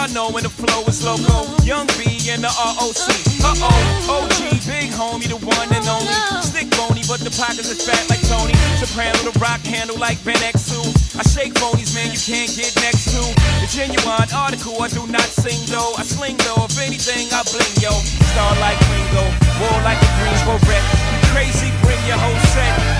Y'all know when the flow is loco. Young B and the ROC. pockets is fat like Tony. Soprano, the rock handle like Ben X2. I shake phonies, man, you can't get next to. The genuine article, I do not sing though. I sling though, if anything, I bling yo. Star like Ringo, war like a Greensboro wreck. Crazy, bring your whole set.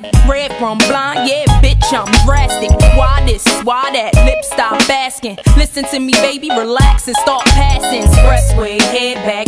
plastic. Red from blind, yeah, bitch, I'm drastic. Why this? Why that? Lip stop asking. Listen to me, baby, relax and start passing. Expressway, head back,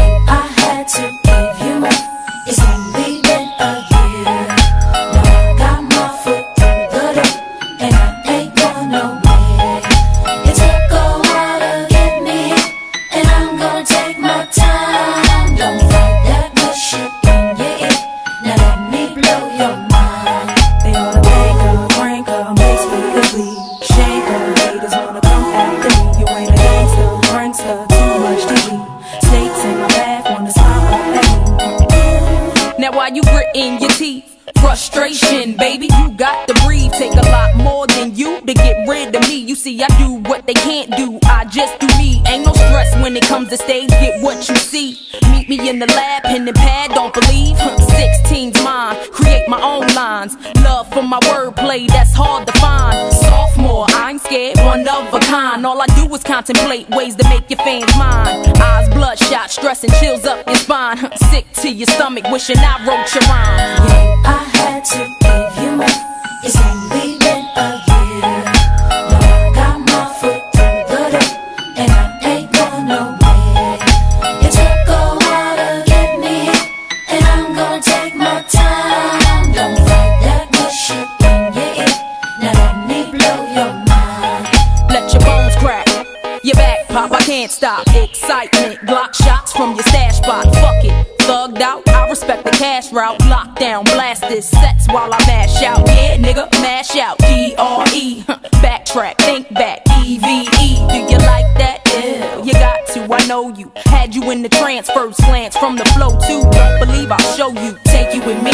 Shots from your stash spot. Fuck it, thugged out. I respect the cash route. Lockdown, blast this sets while I mash out. Yeah, nigga, mash out. D R E, backtrack, think back. E V E, do you like that? Yeah, you got to. I know you. Had you in the trance, first glance from the flow too. Don't believe I'll show you, take you with me.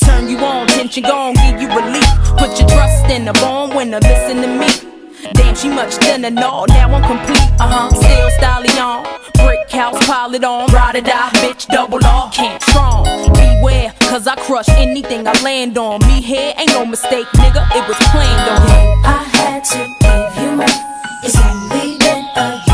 Turn you on, tension gone, give you relief. Put your trust in the born winner, listen to me. She much thinner, no, now I'm complete. Uh huh, still stallion. Brick house, pile it on. Ride or die, bitch, double R. Can't strong. Beware, cause I crush anything I land on. Me here ain't no mistake, nigga, it was planned on. I had to give you more. It's only been a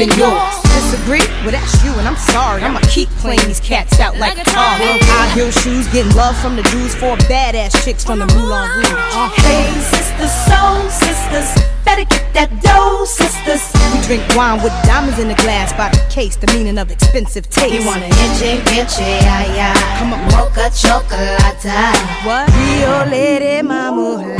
when yours. Disagree? Well, that's you, and I'm sorry. I'ma keep playing these cats out like a car. High heel shoes, getting love from the dudes, four badass chicks from the Moulin Rouge. Uh, Hey, sisters, soul sisters, better get that dough, sisters. we drink wine with diamonds in the glass by the case, the meaning of expensive taste. You want a inche, inche, yeah, yeah. Come on. Mocha chocolate. What? Rio Lady Mama.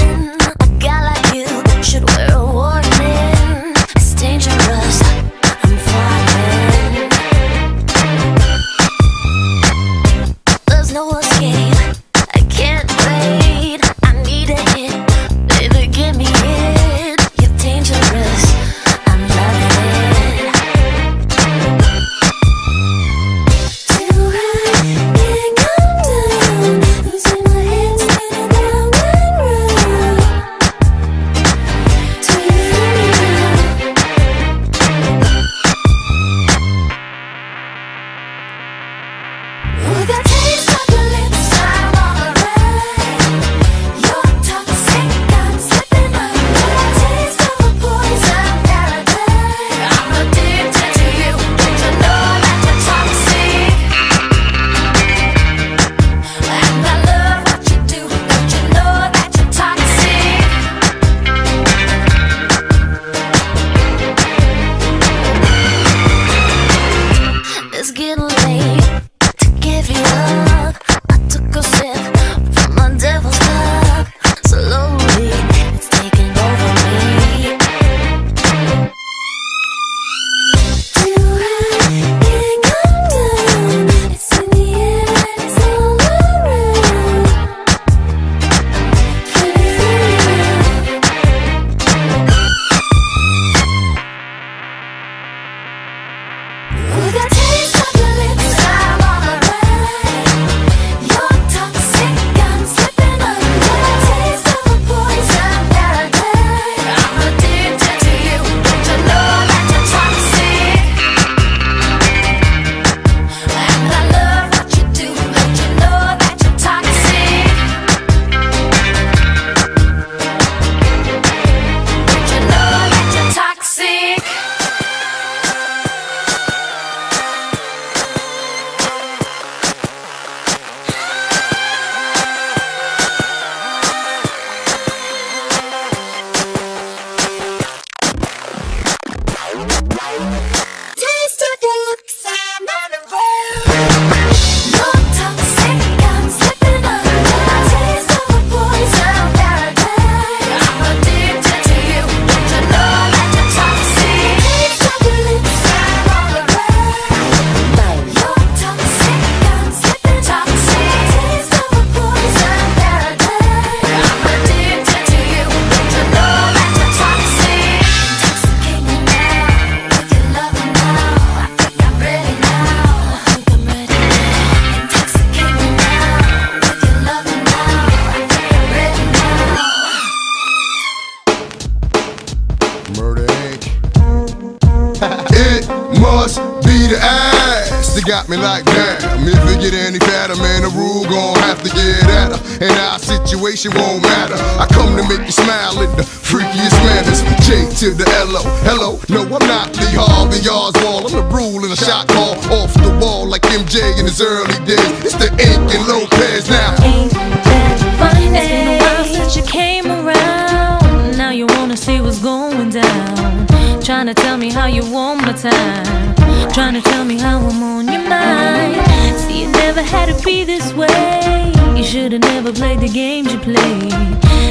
his early days. It's the Inc and Lopez now. Ain't that funny? It's been a while since you came around. Now you wanna see what's going down. Trying to tell me how you want my time. Trying to tell me how I'm on your mind. See, you never had to be this way. You should've never played the games you played.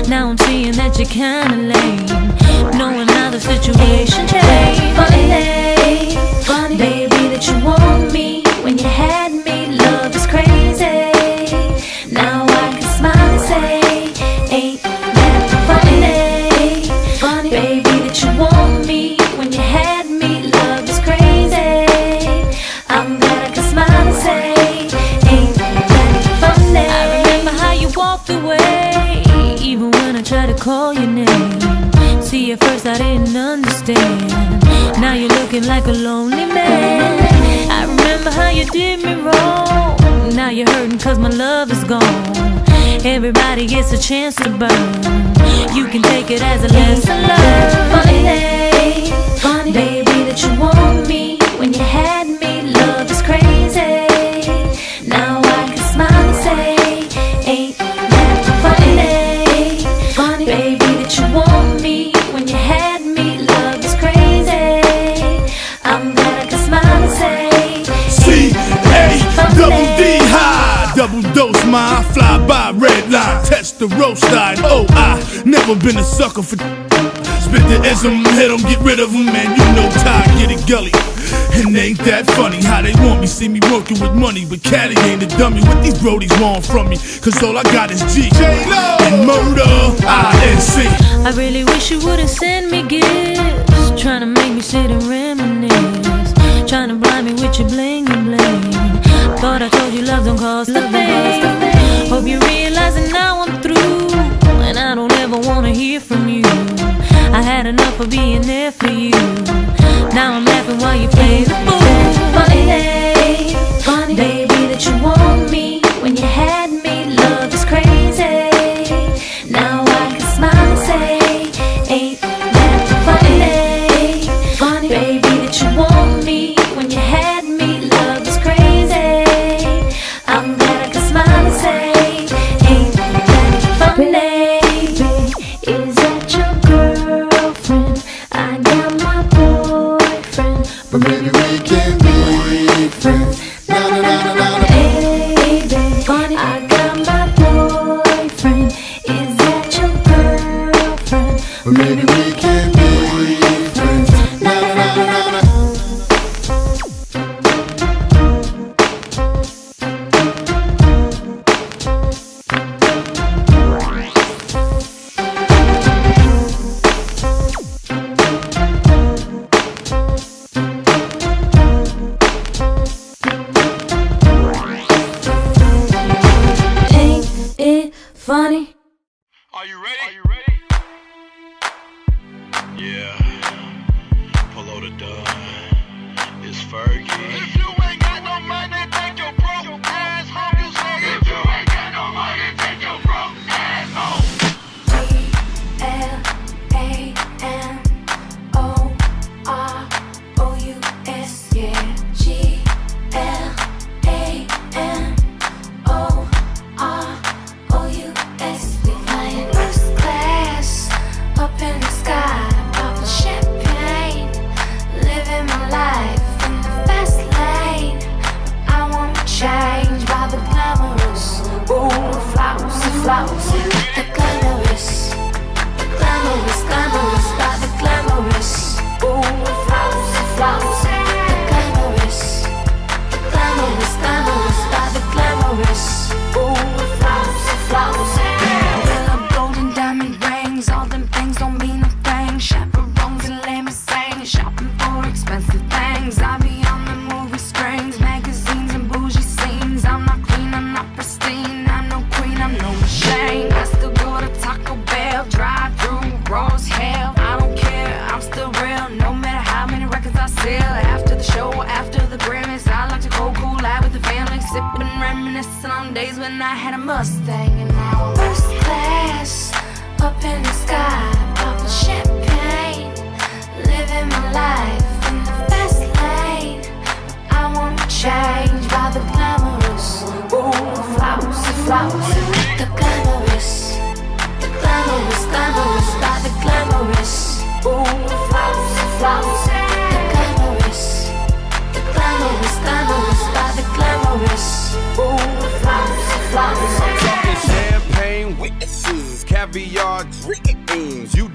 Now I'm seeing that you're kinda lame. Knowing how the situation changed. Funny day, funny baby, that you want me when you have. like a lonely man. I remember how you did me wrong. Now you're hurting cause my love is gone. Everybody gets a chance to burn. You can take it as a lesson. learned Funny day, funny baby that you want me When you have the roast line. Oh, I never been a sucker for. Spit the ism, hit 'em, get rid of 'em, man. You know Ty, get it gully. And ain't that funny how they want me, see me working with money, but Caddy ain't a dummy. What these brodies want from me? Cause all I got is G and murder, INC. I really wish you wouldn't send me gifts. Trying to make me sit and reminisce. Trying to blind me with your bling and bling. Thought I told you love don't cost a thing. Hope you realize that now I'm through. And I don't ever wanna hear from you. I had enough of being there for you. Now I'm laughing while you play the fool. Funny, funny, baby, that you want me when you had the glamorous, the glamorous, glamorous, the glamorous. Ooh, the glamorous, the glamorous, glamorous, the glamorous. Ooh, champagne caviar dreams. You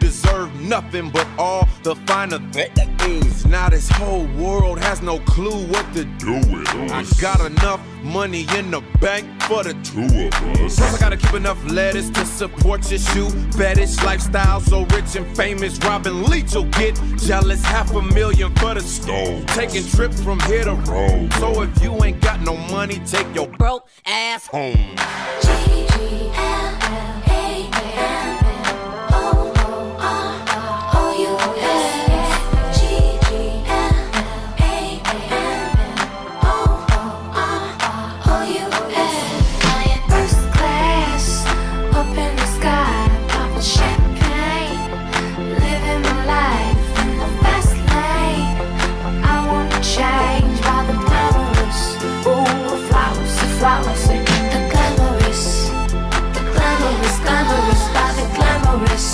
deserve nothing but all the finer things. Now this whole world has no clue what to do with us. I got enough money in the bank for the two of us. Plus I gotta keep enough lettuce to support your shoe fetish lifestyle. So rich and famous, Robin Leach will get jealous. Half a million for the stove. Taking trips from here to Rome. So if you ain't got no money, take your Broke ass home. glamorous, by the glamorous.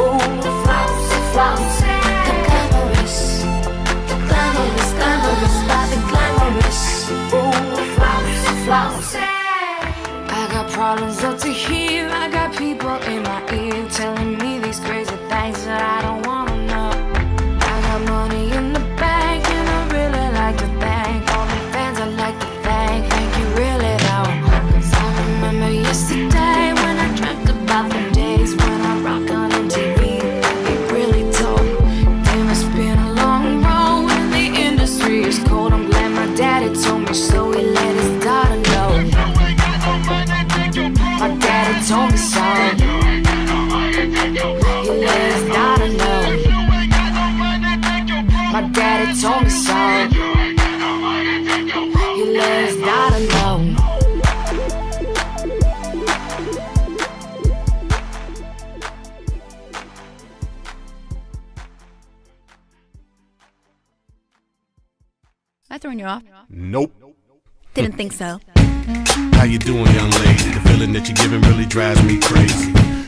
Ooh, the flowers, the glamorous, the glamorous, glamorous, by the glamorous. Ooh. I got problems up to here, I got people in my ear. Nope. Didn't think so. How you doing, young lady? The feeling that you're giving really drives me crazy.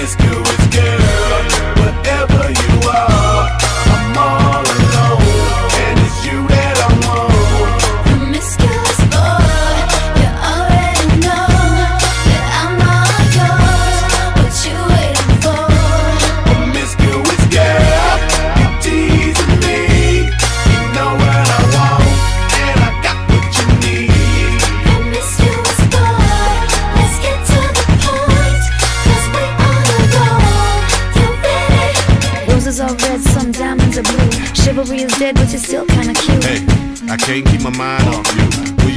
Promiscuous girl, whatever you are, I'm all alone, Chivalry is dead, but you're still kinda cute. Hey, I can't keep my mind off you.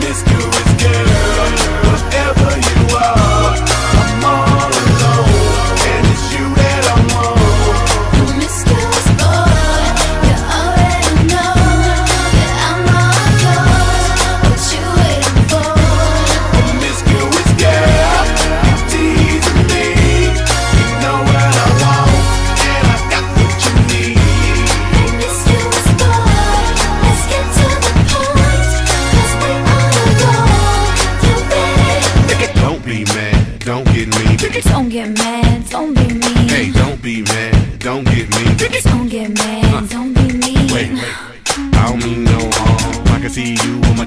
Promiscuous girl, whatever you are, I'm all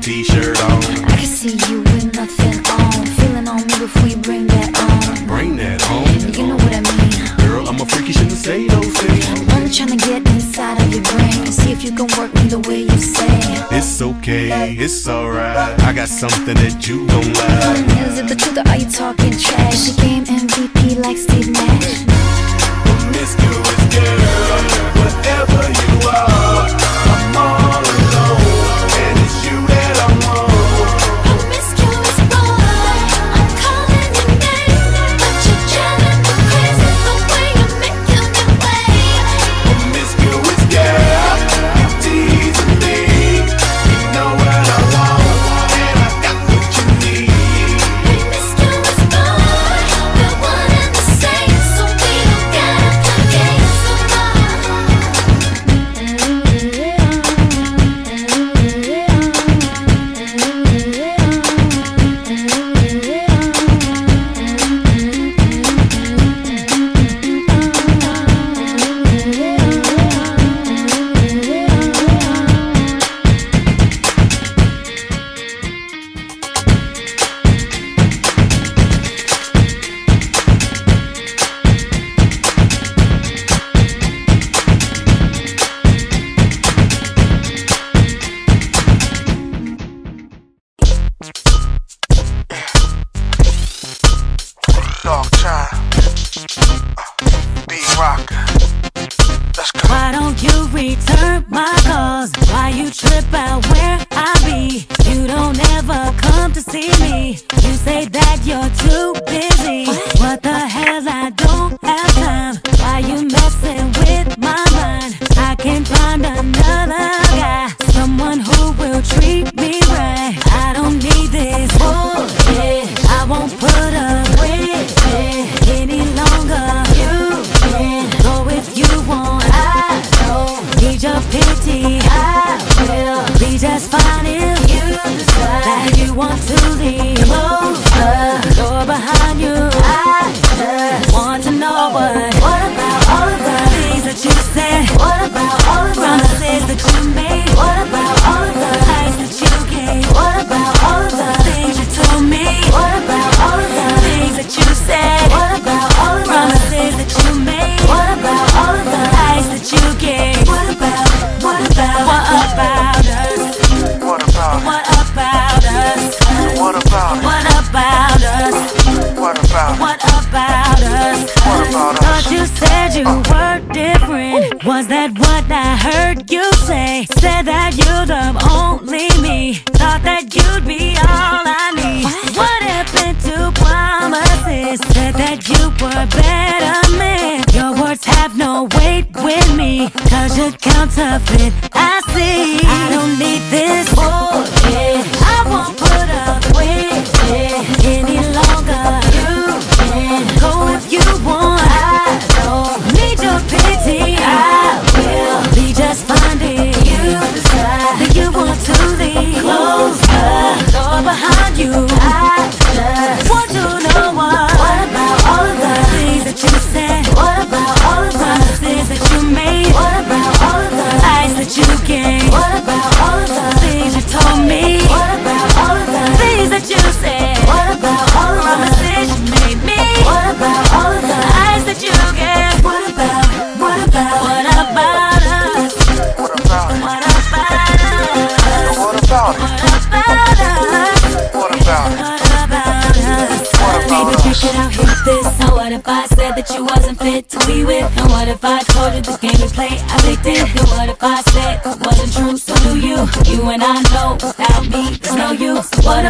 t-shirt on. I can see you with nothing on. Feeling on me before you bring that on. Bring that home. You know what I mean. Girl, I'm a freak, you shouldn't say those things. Only trying to get inside of your brain. See if you can work me the way you say. It's okay, it's alright. I got something that you don't like. Is it the truth or are you talking trash? She game MVP like Steve Nash. Promiscuous girl, whatever you are,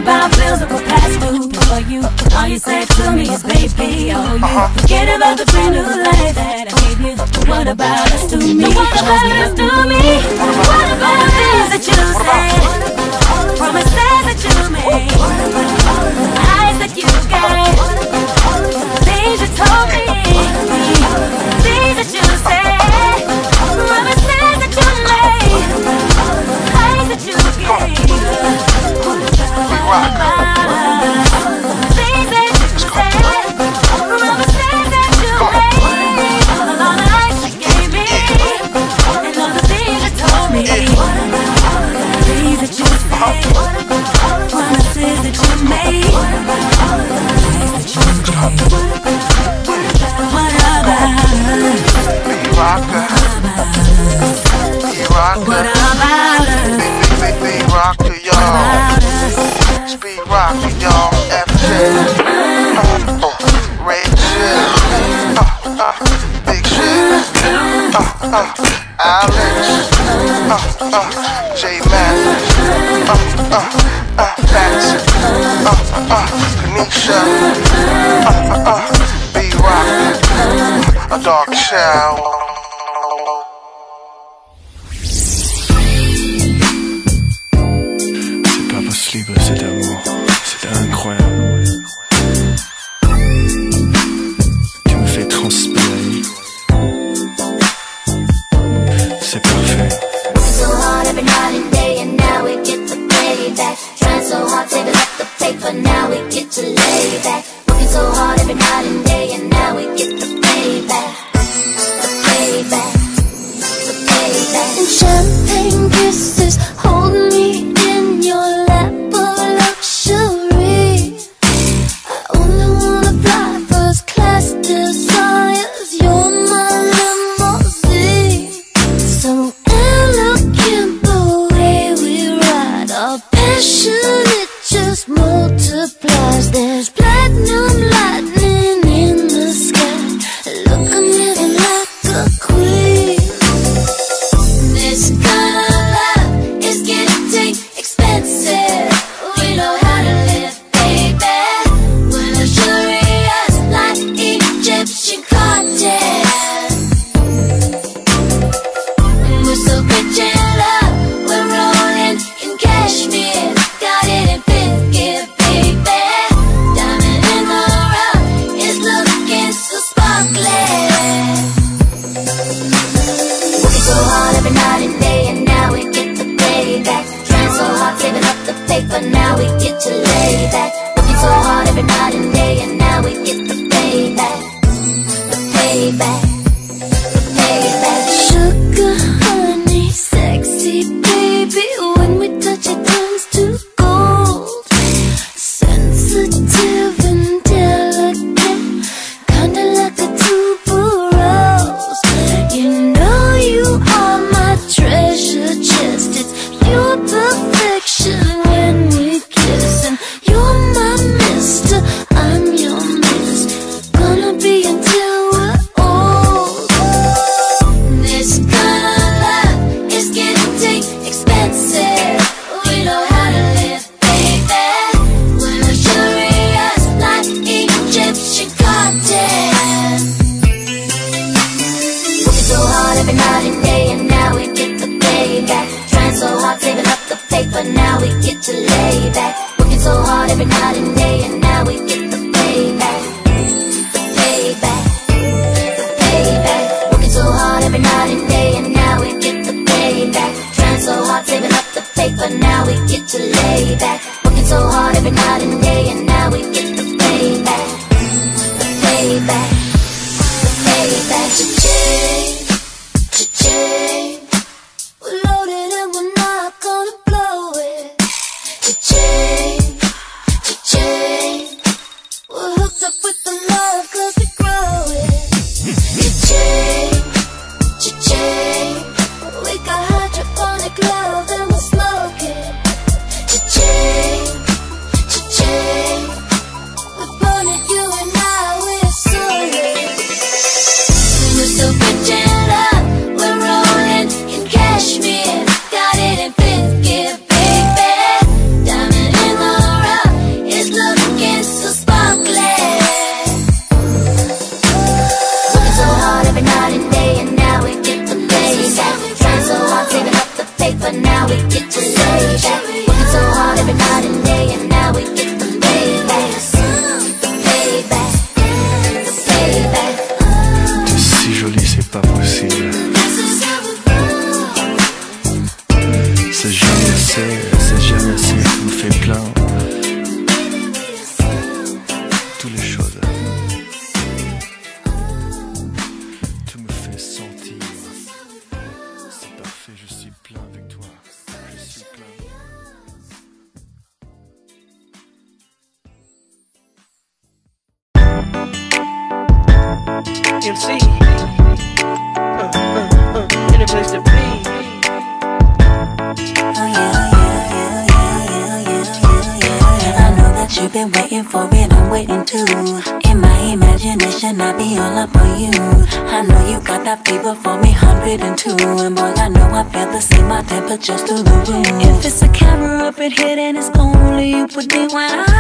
about bills that go past due for you. All you said to me is baby, oh you. Uh-huh. Forget about the brand new life that I gave you. What about us to me? What about us to champagne kisses. back. baby, that you change. split two And boy, I know I felt the same My just through the roof If it's a camera up in here Then it's only you with me when I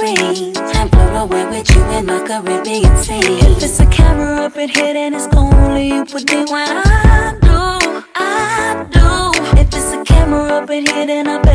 my And float away with you in my Caribbean sea If it's a camera up in here then it's only you put me when I do, I do If it's a camera up in here then I bet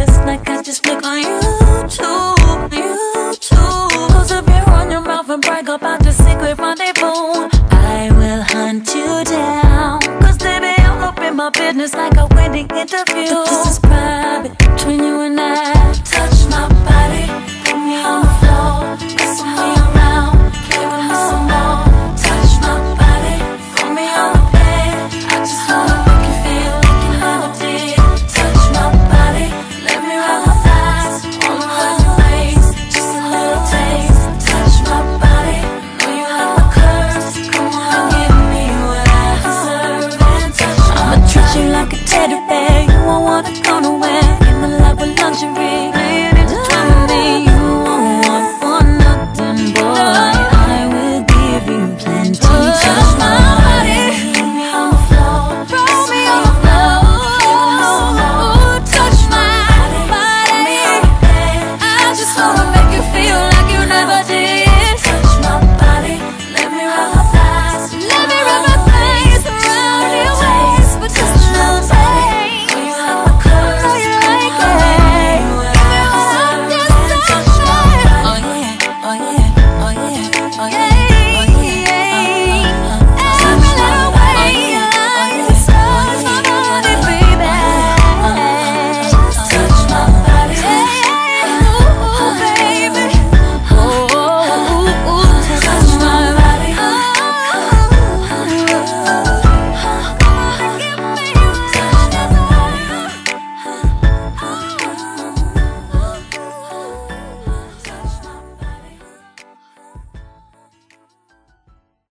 won't wanna go. In the love with luxury.